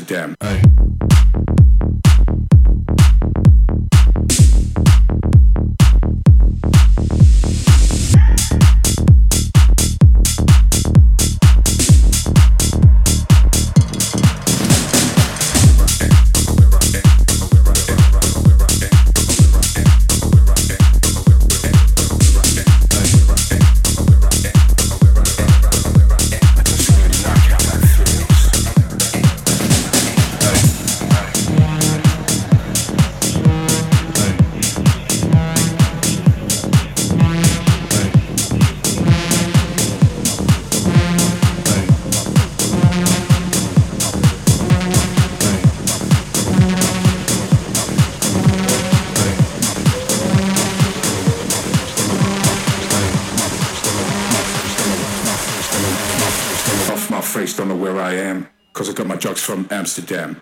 them. Amsterdam.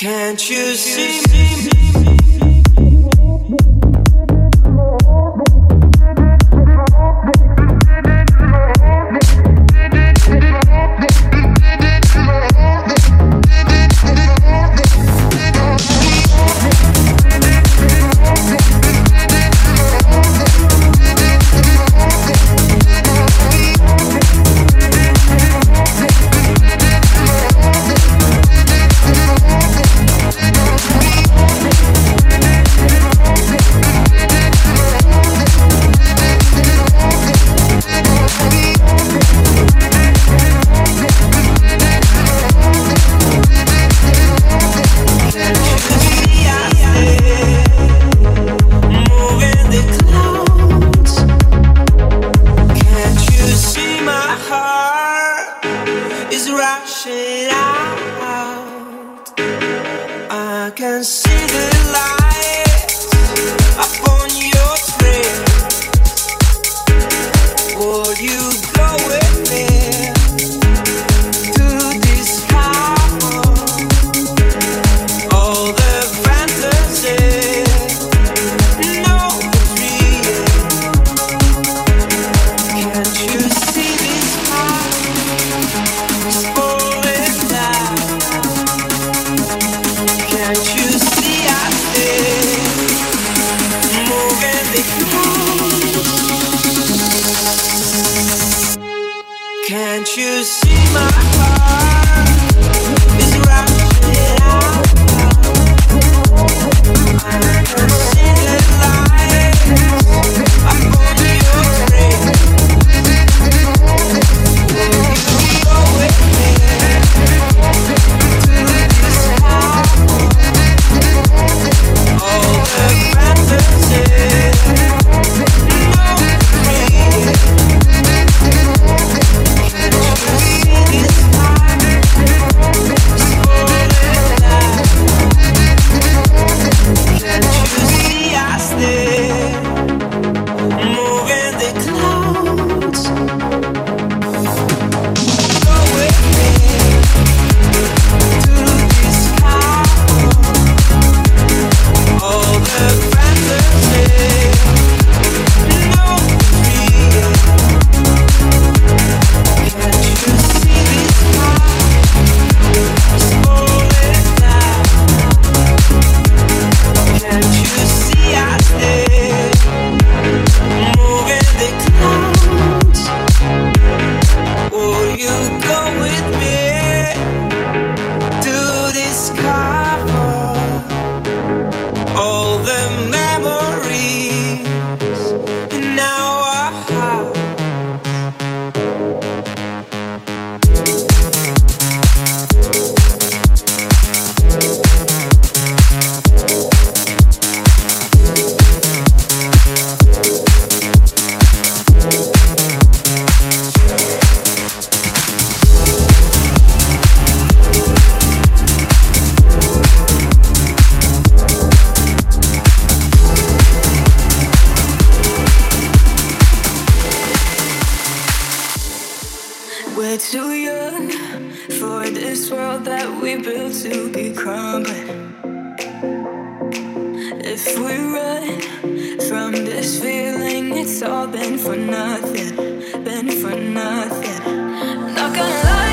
Can't you see me? for this world that we built to be crumbling. If we run from this feeling, it's all been for nothing, been for nothing. Not gonna lie.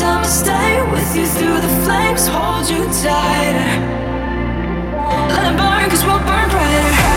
Promise I'ma stay with you through the flames, hold you tighter. Let it burn, we we'll burn brighter.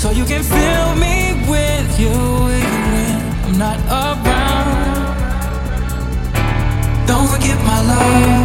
So you can fill me with you when I'm not around. Don't forget my love.